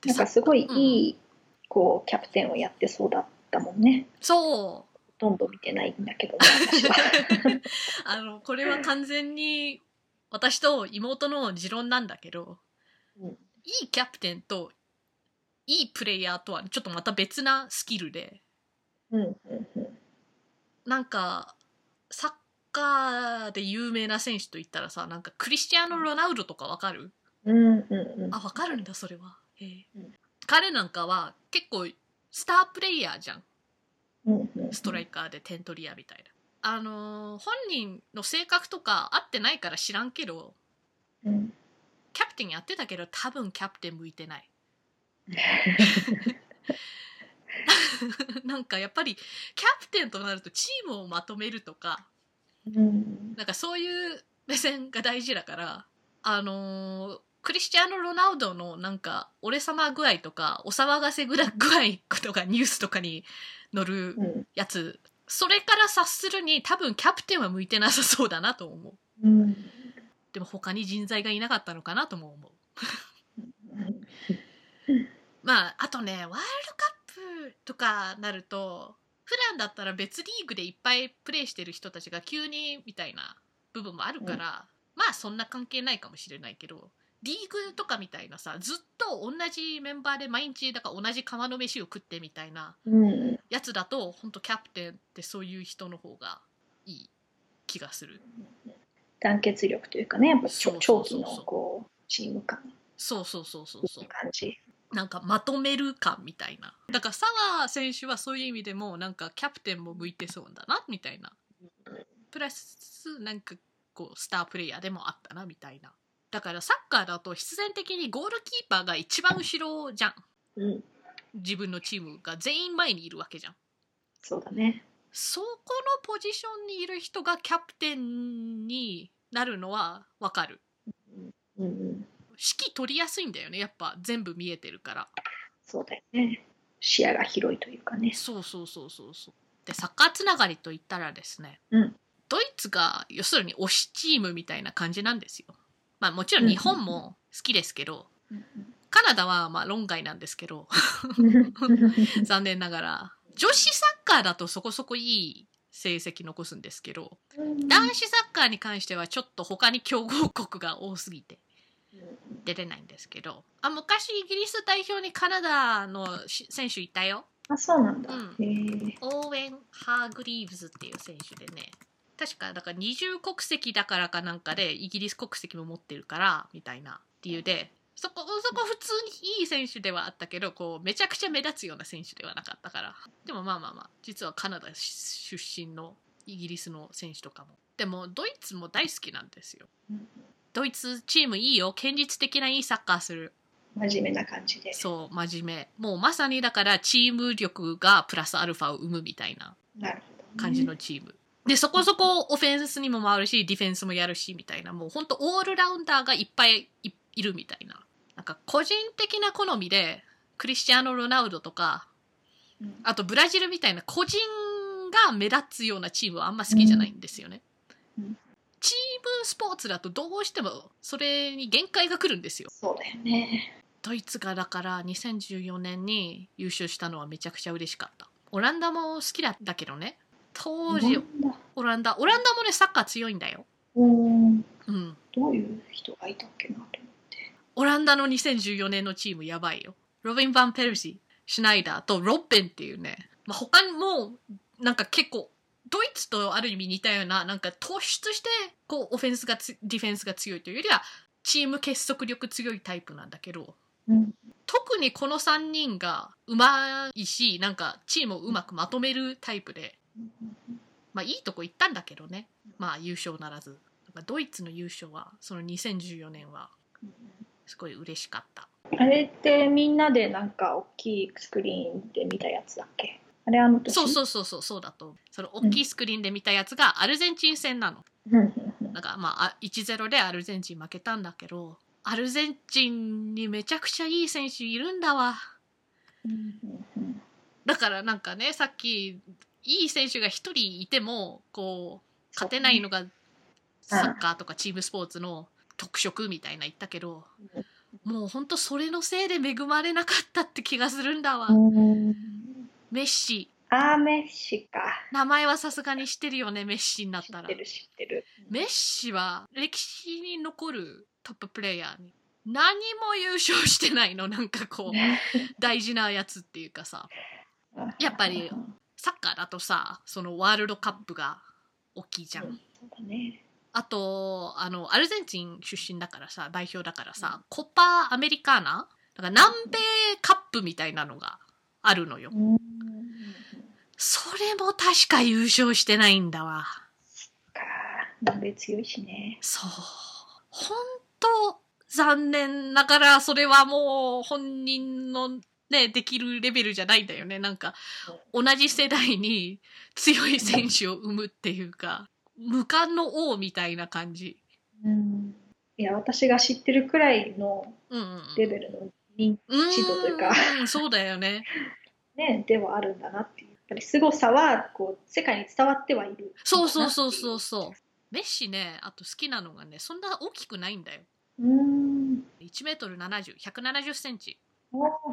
なんかすごいいい、こうキャプテンをやってそうだったもんね。そう。ほとんど見てないんだけどね、私は。あの、これは完全に私と妹の持論なんだけど、うんいいキャプテンといいプレイヤーとはちょっとまた別なスキルで、うん。なんか、サッカーで有名な選手といったらさ、なんかクリスチャーノ・ロナウドとかわかる？うんうんうん。あ、わかるんだ、それは。彼なんかは結構スタープレイヤーじゃん。うんうん。ストライカーで点取り屋みたいな。あのー本人の性格とか合ってないから知らんけど、うん。キャプテンやってたけど多分キャプテン向いてない。なんかやっぱりキャプテンとなるとチームをまとめるとか、うん。なんかそういう目線が大事だから、あのークリスチャーノ・ロナウドのなんか俺様具合とかお騒がせ具合とかニュースとかに載るうん。やつそれから察するに多分キャプテンは向いてなさそうだなと思う。うん。でも他に人材がいなかったのかなとも思う。まああとねワールドカップとかなると普段だったら別リーグでいっぱいプレーしてる人たちが急にみたいな部分もあるから、まあそんな関係ないかもしれないけどリーグとかみたいなさずっと同じメンバーで毎日だから同じ釜の飯を食ってみたいなうん。やつだと本当キャプテンってそういう人の方がいい気がする。団結力というかね、やっぱそう長期そうそう。そうのこうチーム感。そうそうそうそうそいう。い感じ。なんかまとめる感みたいな。だから澤選手はそういう意味でもなんかキャプテンも向いてそうだなみたいな。プラスなんかこうスタープレイヤーでもあったなみたいなだからサッカーだと必然的にゴールキーパーが一番後ろじゃんうん。自分のチームが全員前にいるわけじゃんそうだね。そこのポジションにいる人がキャプテンになるのはわかるうんうん。指揮取りやすいんだよねやっぱ全部見えてるからそうだよね。視野が広いというかね。そうそうそうそうそうでサッカーつながりといったらですね、うんドイツが要するに推しチームみたいな感じなんですよまあもちろん日本も好きですけど、カナダはまあ論外なんですけど 残念ながら。女子サッカーだとそこそこいい成績残すんですけど男子サッカーに関してはちょっと他に強豪国が多すぎて出れないんですけどあ昔イギリス代表にカナダのし選手いたよ。あ、そうなんだ。うん。オーウェン・ハーグリーブズっていう選手でね確かだから二重国籍だからかなんかでイギリス国籍も持ってるからみたいな理由で。そこそこ普通にいい選手ではあったけどこうめちゃくちゃ目立つような選手ではなかったから。でもまあまあまあ実はカナダ出身のイギリスの選手とかも。でもドイツも大好きなんですよ。うん。ドイツチームいいよ。堅実的ないいサッカーする。真面目な感じで。そう真面目。もうまさにだからチーム力がプラスアルファを生むみたいな。感じのチーム。で、そこそこオフェンスにも回るし、ディフェンスもやるし、みたいな、もう本当オールラウンダーがいっぱいいいるみたいな。なんか個人的な好みで、クリスチャーノ・ロナウドとか、うんあとブラジルみたいな個人が目立つようなチームはあんま好きじゃないんですよね。うんチームスポーツだとどうしてもそれに限界が来るんですよ。そうだよね。ドイツがだから2014年に優勝したのはめちゃくちゃ嬉しかった。オランダも好きだったけどね。当時、オランダ、オランダもね、サッカー強いんだよ。うん。どういう人がいたっけなと思って。オランダの2014年のチームやばいよ。ロビン・バン・ペルシー、シュナイダーとロッベンっていうね。まあ、他にも、なんか結構、ドイツとある意味似たような、なんか突出して、こう、オフェンスがつ、ディフェンスが強いというよりは、チーム結束力強いタイプなんだけど、うん。特にこの3人がうまいし、なんかチームをうまくまとめるタイプで、まあいいとこ行ったんだけどね。まあ優勝ならず。ドイツの優勝は、その2014年はすごい嬉しかった。あれってみんなでなんか大きいスクリーンで見たやつだっけ？あれあの年？そうそうそうそう、そうだと。その大きいスクリーンで見たやつがアルゼンチン戦なの。なんかまああ1-0でアルゼンチン負けたんだけど、アルゼンチンにめちゃくちゃいい選手いるんだわ。だからなんかね、さっき、いい選手が一人いても、こう、勝てないのがサッカーとかチームスポーツの特色みたいな言ったけど、もうほんとそれのせいで恵まれなかったって気がするんだわ。うんメッシ。あーメッシか。名前はさすがに知ってるよね、メッシになったら知って。る知ってる。メッシは歴史に残るトッププレイヤーに。何も優勝してないの、なんかこう、大事なやつっていうかさ。やっぱりサッカーだとさ、そのワールドカップが大きいじゃん。そうだね。あと、あの、アルゼンチン出身だからさ、代表だからさ、コパアメリカーナ？だから南米カップみたいなのがあるのよ。うんそれも確か優勝してないんだわ。か南米強いしね。そう。本当残念ながら、それはもう本人のね、できるレベルじゃないんだよね。なんか、同じ世代に強い選手を生むっていうか、無冠の王みたいな感じ。うんいや、私が知ってるくらいのうんうんうん。レベルの認うん知度というかそうだよね。ね、ではあるんだなっていう。やっぱり凄さはこう世界に伝わってはいる。そうそうそうそうそう。メッシね、あと好きなのがね、そんな大きくないんだよ。う。うん。1メートル70、170センチ。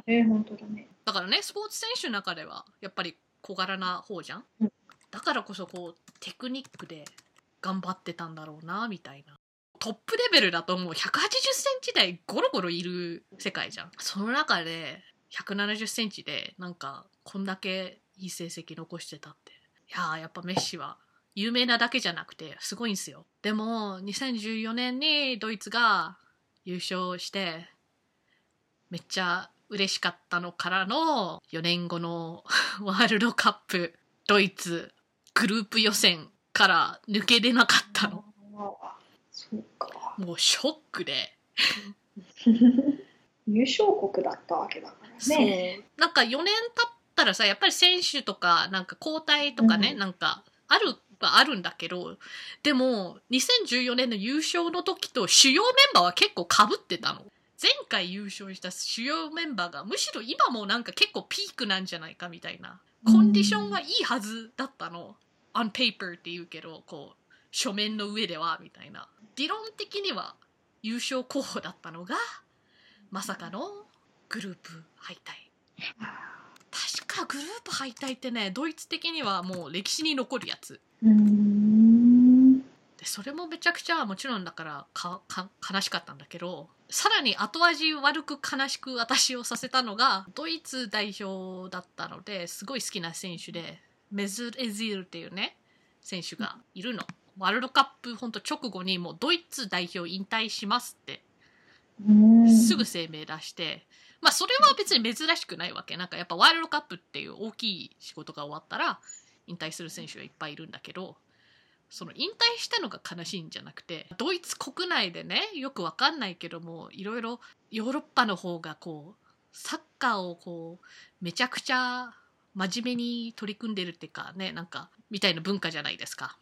えー、本当だね。だからね、スポーツ選手の中では、やっぱり小柄な方じゃん？うんだからこそ、こう、テクニックで頑張ってたんだろうな、みたいな。トップレベルだともう180センチ台ゴロゴロいる世界じゃん。その中で、170センチで、なんか、こんだけいい成績残してたって。いやー、やっぱメッシは、有名なだけじゃなくて、すごいんですよ。でも、2014年にドイツが優勝して、めっちゃ嬉しかったのからの4年後の ワールドカップドイツグループ予選から抜け出なかったの。もうショックで。優勝国だったわけだからそうね。。なんか4年経ったらさ、やっぱり選手とか、なんか交代とかね、うんなんかあるはあるんだけど、でも2014年の優勝の時と主要メンバーは結構被ってたの。前回優勝した主要メンバーがむしろ今もなんか結構ピークなんじゃないかみたいな。コンディションはいいはずだったの。on paper って言うけど、こう、書面の上ではみたいな。理論的には優勝候補だったのが、まさかのグループ敗退。確かグループ敗退ってね、ドイツ的にはもう歴史に残るやつ。うーん。で、それもめちゃくちゃもちろんだからかか悲しかったんだけど、さらに後味悪く悲しく私をさせたのが、ドイツ代表だったので、すごい好きな選手で、メズエズィルっていうね、選手がいるの。ワールドカップほんと直後にもうドイツ代表引退しますってすぐ声明出して、まあそれは別に珍しくないわけ。なんかやっぱワールドカップっていう大きい仕事が終わったら引退する選手がいっぱいいるんだけど、その引退したのが悲しいんじゃなくて、ドイツ国内でね、よくわかんないけども、いろいろヨーロッパの方がこう、サッカーをこう、めちゃくちゃ真面目に取り組んでるっていうかね、なんか、みたいな文化じゃないですか。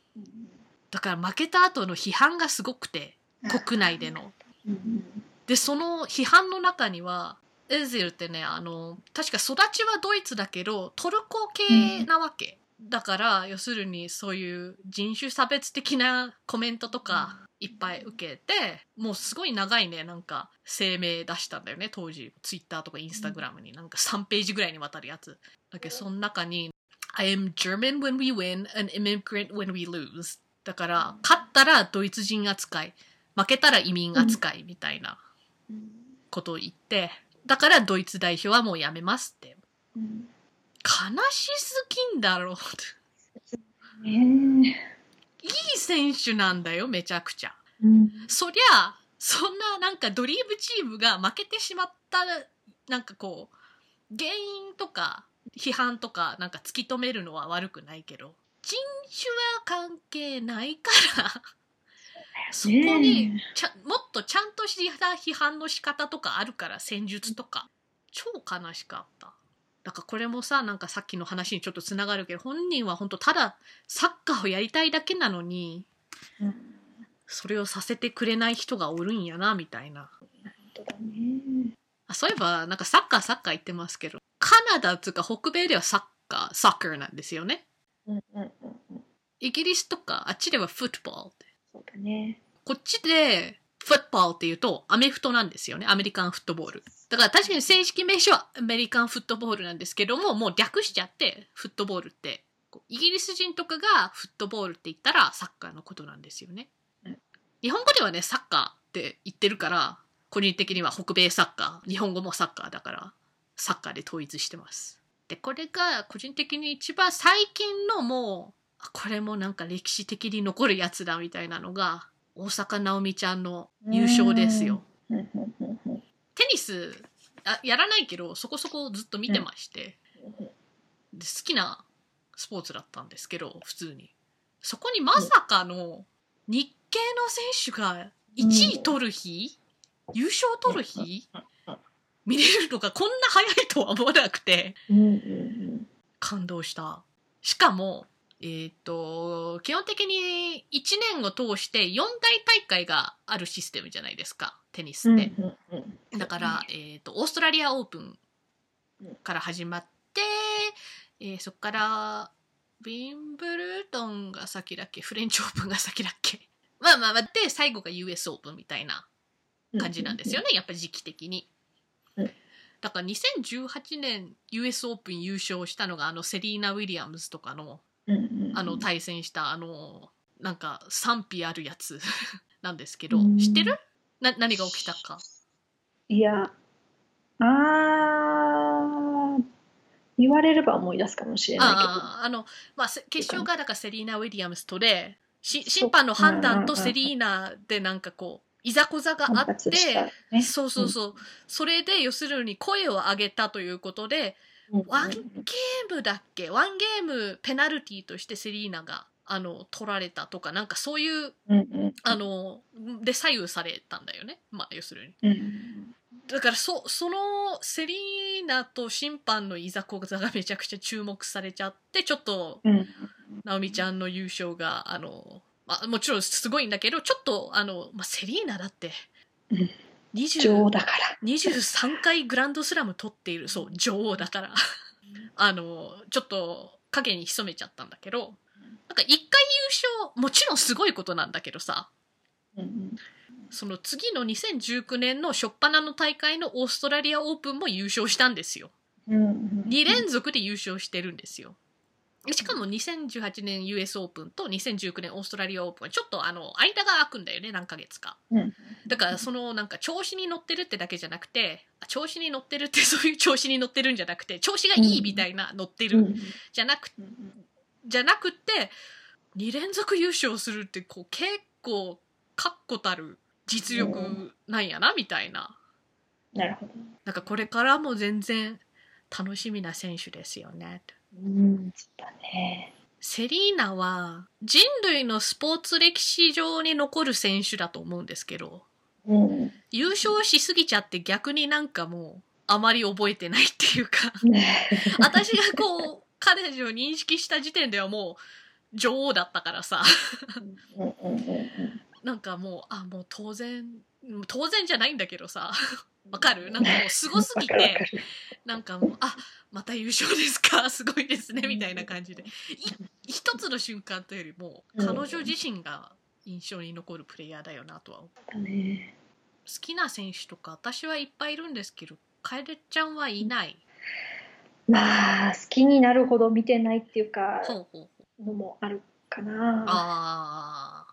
だから負けた後の批判がすごくて、国内での。うんでその批判の中にはエゼルってねあの確か育ちはドイツだけどトルコ系なわけ、だから要するにそういう人種差別的なコメントとかいっぱい受けてもうすごい長いねなんか声明出したんだよね当時。ツイッターとかインスタグラムになんか3ページぐらいにわたるやつ。だけどその中に「I am German when we win an immigrant when we lose」だから勝ったらドイツ人扱い負けたら移民扱いみたいなことを言ってだからドイツ代表はもうやめますって。うん悲しすぎんだろう。ねいい選手なんだよめちゃくちゃ。えうん。そりゃそんななんかドリームチームが負けてしまったなんかこう原因とか批判とかなんか突き止めるのは悪くないけど人種は関係ないからそこにちゃもっとちゃんとした批判の仕方とかあるから戦術とか。超悲しかっただからこれもさなんかさっきの話にちょっとつながるけど本人は本当ただサッカーをやりたいだけなのにうんそれをさせてくれない人がおるんやなみたいな。あそういえばなんかサッカーサッカー言ってますけどカナダっていうか北米ではサッカーサッカーなんですよね。うんうんうんうん。イギリスとかあっちではフットボールって。そうだね。こっちでフットボールっていうとアメフトなんですよね。アメリカンフットボールだから確かに正式名称はアメリカンフットボールなんですけどももう略しちゃってフットボールって。イギリス人とかがフットボールって言ったらサッカーのことなんですよね。日本語ではねサッカーって言ってるから個人的には北米サッカー。日本語もサッカーだからサッカーで統一してます。でこれが個人的に一番最近のもうこれもなんか歴史的に残るやつだみたいなのが大坂なおみちゃんの優勝ですよ。スあやらないけどそこそこずっと見てまして、で好きなスポーツだったんですけど普通に。そこにまさかの日系の選手が1位取る日、優勝取る日？見れるのがこんな早いとは思わなくて。感動した。しかもえっ、と基本的に1年を通して4大大会があるシステムじゃないですかテニスうんって、だから、えー、とオーストラリアオープンから始まって、えーそこからウィンブルドンが先だっけフレンチオープンが先だっけ。まあまあまあで最後が US オープンみたいな感じなんですよね、やっぱり時期的に。うん。だから2018年 US オープン優勝したのがあのセリーナ・ウィリアムズとかのあの対戦したあのなんか賛否あるやつ なんですけどうん。知ってる？な何が起きたか。いやあー言われれば思い出すかもしれないけど。あの、まあ、せ決勝がだからセリーナ・ウィリアムスとでし審判の判断とセリーナでなんかこういざこざがあ反って、ね。そうそうそう、それで要するに声を上げたということでうん。ワンゲームだっけ？ワンゲームペナルティとしてセリーナがあの取られたとかなんかそういううんうん。あので左右されたんだよね。まあ要するに。うん。だからそそのセリーナと審判のいざこざがめちゃくちゃ注目されちゃってちょっとうん。直美ちゃんの優勝があの、まあ、もちろんすごいんだけどちょっとあの、まあ、セリーナだって。うん。20女王だから。23回グランドスラム取っている。そう女王だから。あのちょっと影に潜めちゃったんだけど。なんか1回優勝もちろんすごいことなんだけどさ。うんその次の2019年の初っ端の大会のオーストラリアオープンも優勝したんですよ。うんうん2連続で優勝してるんですよ。しかも2018年 US オープンと2019年オーストラリアオープンはちょっとあの間が空くんだよね何ヶ月か。うんだからそのなんか調子に乗ってるってだけじゃなくてあ調子に乗ってるって そういう調子に乗ってるんじゃなくて調子がいいみたいな乗ってるうんじゃなくうんじゃなくて2連続優勝するってこう結構確固たる実力なんやなみたいな。なるほどなんかこれからも全然楽しみな選手ですよね。うんね。セリーナは人類のスポーツ歴史上に残る選手だと思うんですけど、うん。優勝しすぎちゃって逆になんかもうあまり覚えてないっていうか、私がこう彼女を認識した時点ではもう女王だったからさ、なんかもう、あ、もう当然うん当然じゃないんだけどさ。わかる？なんかもうすごすぎてなんかもうあまた優勝ですか？すごいですねみたいな感じで。い一つの瞬間というよりもうん。彼女自身が印象に残るプレイヤーだよなとは思う。だね。好きな選手とか私はいっぱいいるんですけど楓ちゃんはいない、まあ、好きになるほど見てないっていうか、のもあるかな。あ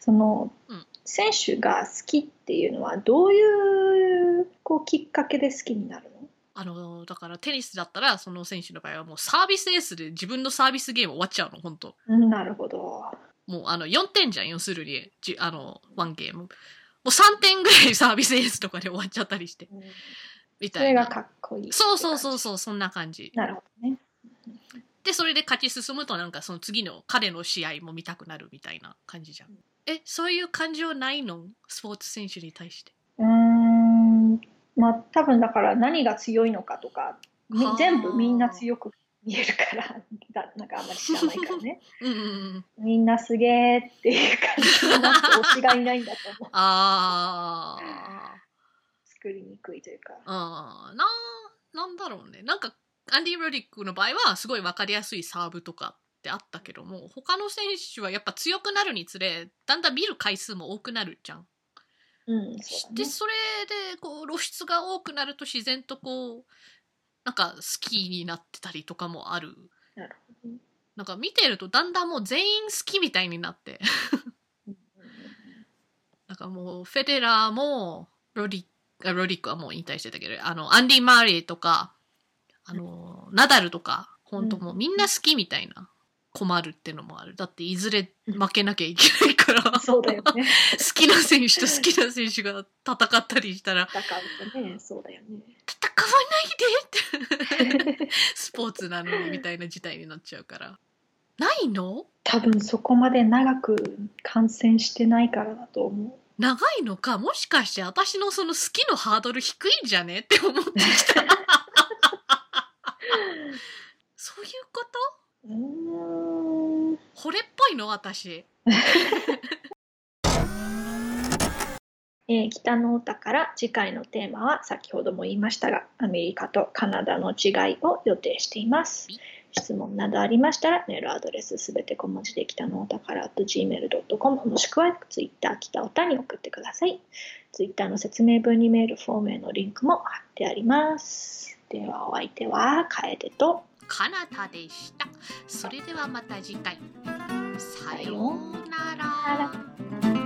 その、うん。選手が好きっていうのはどういうこうきっかけで好きになるの？あのだからテニスだったらその選手の場合はもうサービスエースで自分のサービスゲーム終わっちゃうの本当。うんなるほど。もうあの4点じゃん要するにじあの1ゲーム。もう3点ぐらいサービスエースとかで終わっちゃったりして。うん。みたいな。それがかっこいい。そうそうそうそうそんな感じ。なるほどね。でそれで勝ち進むとなんかその次の彼の試合も見たくなるみたいな感じじゃん。えそういう感情ないの？スポーツ選手に対して。まあ多分だから何が強いのかとか、全部みんな強く見えるから、だなんかあんまり知らないからね。うんみんなすげーっていう感じになって推しがいないんだと思う。あー作りにくいというか。あーななんだろうねなんかアンディ・ロディックの場合はすごい分かりやすいサーブとかってあったけども他の選手はやっぱ強くなるにつれだんだん見る回数も多くなるじゃん。うん、それでこう露出が多くなると自然とこうなんか好きになってたりとかもある。なんか見てるとだんだんもう全員好きみたいになって。うんなんかもうフェデラーもロディあロディックはもう引退してたけどあのアンディ・マーレーとかあのナダルとか本当もうみんな好きみたいな困るってのもある。だっていずれ負けなきゃいけないから。好そうだよね。きな選手と好きな選手が戦ったりしたら。だからとね、そうだよね。戦わないでって。スポーツなのにみたいな事態になっちゃうから。ないの？多分そこまで長く観戦してないからだと思長いのか？もしかして私のその好きのハードル低いんじゃね？って思ってきた。そういうこと？惚れっぽいの私。えー北の歌から次回のテーマは先ほども言いましたがアメリカとカナダの違いを予定しています。質問などありましたらメールアドレスすべて小文字で北の歌から gmail.com もしくはツイッター北歌に送ってください。ツイッターの説明文にメールフォームへのリンクも貼ってあります。ではお相手は楓とかなたでした。それではまた次回。さようなら。